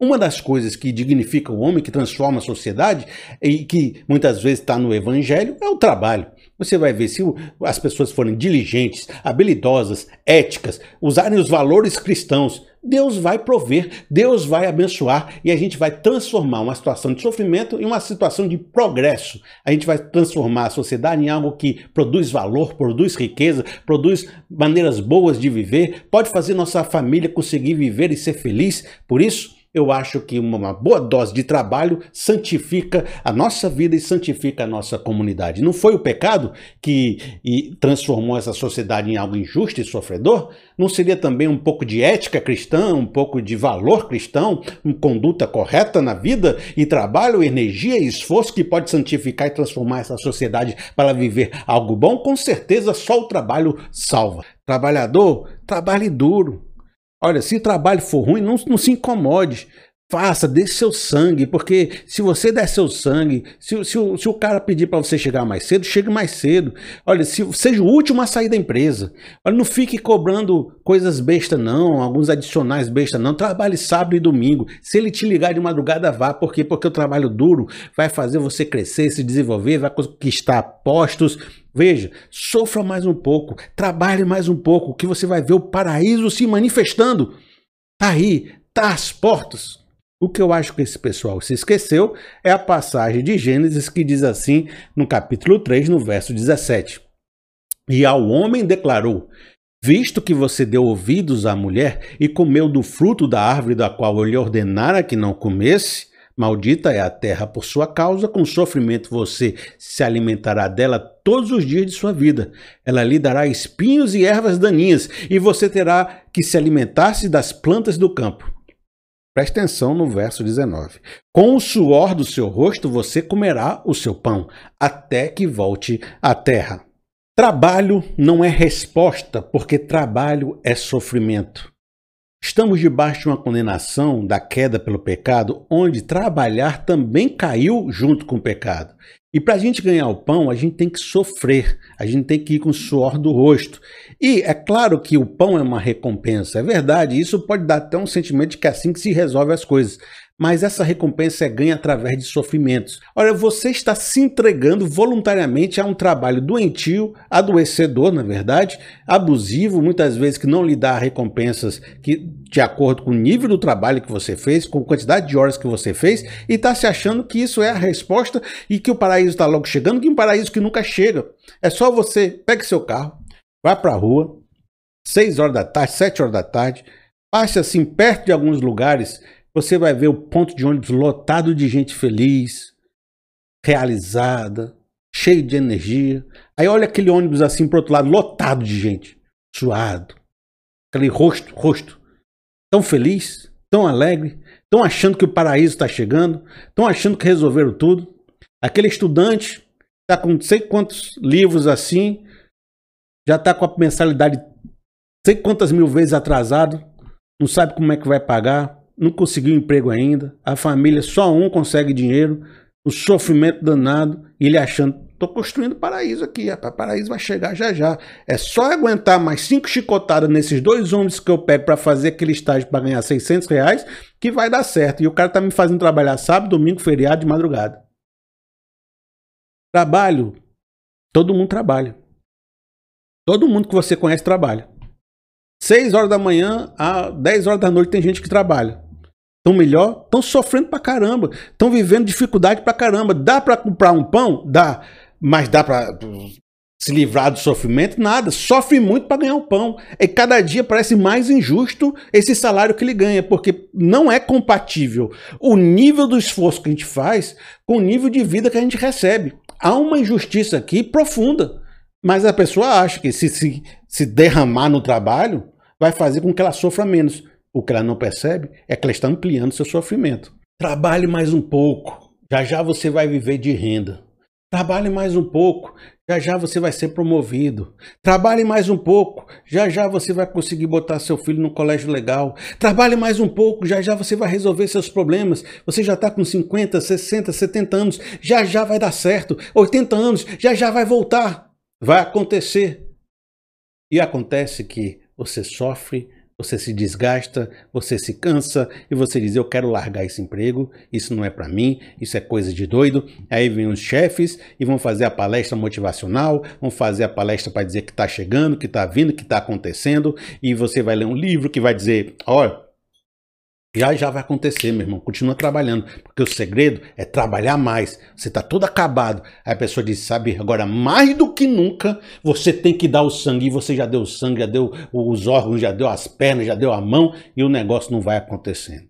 Uma das coisas que dignifica o homem, que transforma a sociedade e que muitas vezes está no evangelho é o trabalho. Você vai ver se as pessoas forem diligentes, habilidosas, éticas, usarem os valores cristãos, Deus vai prover, Deus vai abençoar e a gente vai transformar uma situação de sofrimento em uma situação de progresso. A gente vai transformar a sociedade em algo que produz valor, produz riqueza, produz maneiras boas de viver, pode fazer nossa família conseguir viver e ser feliz. Por isso, eu acho que uma boa dose de trabalho santifica a nossa vida e santifica a nossa comunidade. Não foi o pecado que transformou essa sociedade em algo injusto e sofredor? Não seria também um pouco de ética cristã, um pouco de valor cristão, uma conduta correta na vida e trabalho, energia e esforço que pode santificar e transformar essa sociedade para viver algo bom? Com certeza só o trabalho salva. Trabalhador, trabalhe duro Olha, se o trabalho for ruim, não, não se incomode. Faça, dê seu sangue, porque se você der seu sangue, se, se, se o cara pedir para você chegar mais cedo, chegue mais cedo. Olha, se, seja o último a sair da empresa. Olha, não fique cobrando coisas besta não, alguns adicionais besta não. Trabalhe sábado e domingo. Se ele te ligar de madrugada, vá. Por quê? Porque o trabalho duro vai fazer você crescer, se desenvolver, vai conquistar postos. Veja, sofra mais um pouco, trabalhe mais um pouco, que você vai ver o paraíso se manifestando. Tá aí, tá às portas. O que eu acho que esse pessoal se esqueceu é a passagem de Gênesis que diz assim no capítulo 3, no verso 17. E ao homem declarou: Visto que você deu ouvidos à mulher e comeu do fruto da árvore da qual eu lhe ordenara que não comesse, maldita é a terra por sua causa, com sofrimento você se alimentará dela todos os dias de sua vida. Ela lhe dará espinhos e ervas daninhas, e você terá que se alimentar-se das plantas do campo. Preste atenção no verso 19. Com o suor do seu rosto você comerá o seu pão, até que volte à terra. Trabalho não é resposta, porque trabalho é sofrimento. Estamos debaixo de uma condenação da queda pelo pecado, onde trabalhar também caiu junto com o pecado. E para a gente ganhar o pão, a gente tem que sofrer, a gente tem que ir com o suor do rosto. E é claro que o pão é uma recompensa, é verdade, isso pode dar até um sentimento de que é assim que se resolve as coisas mas essa recompensa é ganha através de sofrimentos. Olha, você está se entregando voluntariamente a um trabalho doentio, adoecedor, na verdade, abusivo, muitas vezes que não lhe dá recompensas que de acordo com o nível do trabalho que você fez, com a quantidade de horas que você fez, e está se achando que isso é a resposta e que o paraíso está logo chegando, que um paraíso que nunca chega. É só você pegue seu carro, vá para a rua, 6 horas da tarde, 7 horas da tarde, passe assim perto de alguns lugares você vai ver o ponto de ônibus lotado de gente feliz, realizada, cheio de energia. Aí olha aquele ônibus assim pro outro lado, lotado de gente, suado. Aquele rosto, rosto, tão feliz, tão alegre, tão achando que o paraíso está chegando, tão achando que resolveram tudo. Aquele estudante está com não sei quantos livros assim, já está com a mensalidade sei quantas mil vezes atrasado, não sabe como é que vai pagar, não conseguiu emprego ainda, a família só um consegue dinheiro, o sofrimento danado, e ele achando, tô construindo paraíso aqui, rapaz, paraíso vai chegar já já. É só aguentar mais cinco chicotadas nesses dois ônibus que eu pego para fazer aquele estágio para ganhar 600 reais, que vai dar certo. E o cara tá me fazendo trabalhar sábado, domingo, feriado, de madrugada. Trabalho, todo mundo trabalha. Todo mundo que você conhece trabalha. 6 horas da manhã a 10 horas da noite tem gente que trabalha estão melhor, estão sofrendo pra caramba, estão vivendo dificuldade pra caramba. Dá para comprar um pão? Dá. Mas dá para se livrar do sofrimento? Nada. Sofre muito para ganhar um pão. E cada dia parece mais injusto esse salário que ele ganha, porque não é compatível o nível do esforço que a gente faz com o nível de vida que a gente recebe. Há uma injustiça aqui profunda. Mas a pessoa acha que se, se, se derramar no trabalho vai fazer com que ela sofra menos. O que ela não percebe é que ela está ampliando seu sofrimento. Trabalhe mais um pouco, já já você vai viver de renda. Trabalhe mais um pouco, já já você vai ser promovido. Trabalhe mais um pouco, já já você vai conseguir botar seu filho no colégio legal. Trabalhe mais um pouco, já já você vai resolver seus problemas. Você já está com 50, 60, 70 anos, já já vai dar certo. 80 anos, já já vai voltar. Vai acontecer. E acontece que você sofre você se desgasta, você se cansa e você diz: Eu quero largar esse emprego, isso não é para mim, isso é coisa de doido. Aí vem os chefes e vão fazer a palestra motivacional, vão fazer a palestra para dizer que está chegando, que está vindo, que está acontecendo, e você vai ler um livro que vai dizer: Olha já já vai acontecer, meu irmão. Continua trabalhando, porque o segredo é trabalhar mais. Você está todo acabado. Aí a pessoa diz: sabe, agora mais do que nunca você tem que dar o sangue. E você já deu o sangue, já deu os órgãos, já deu as pernas, já deu a mão e o negócio não vai acontecendo.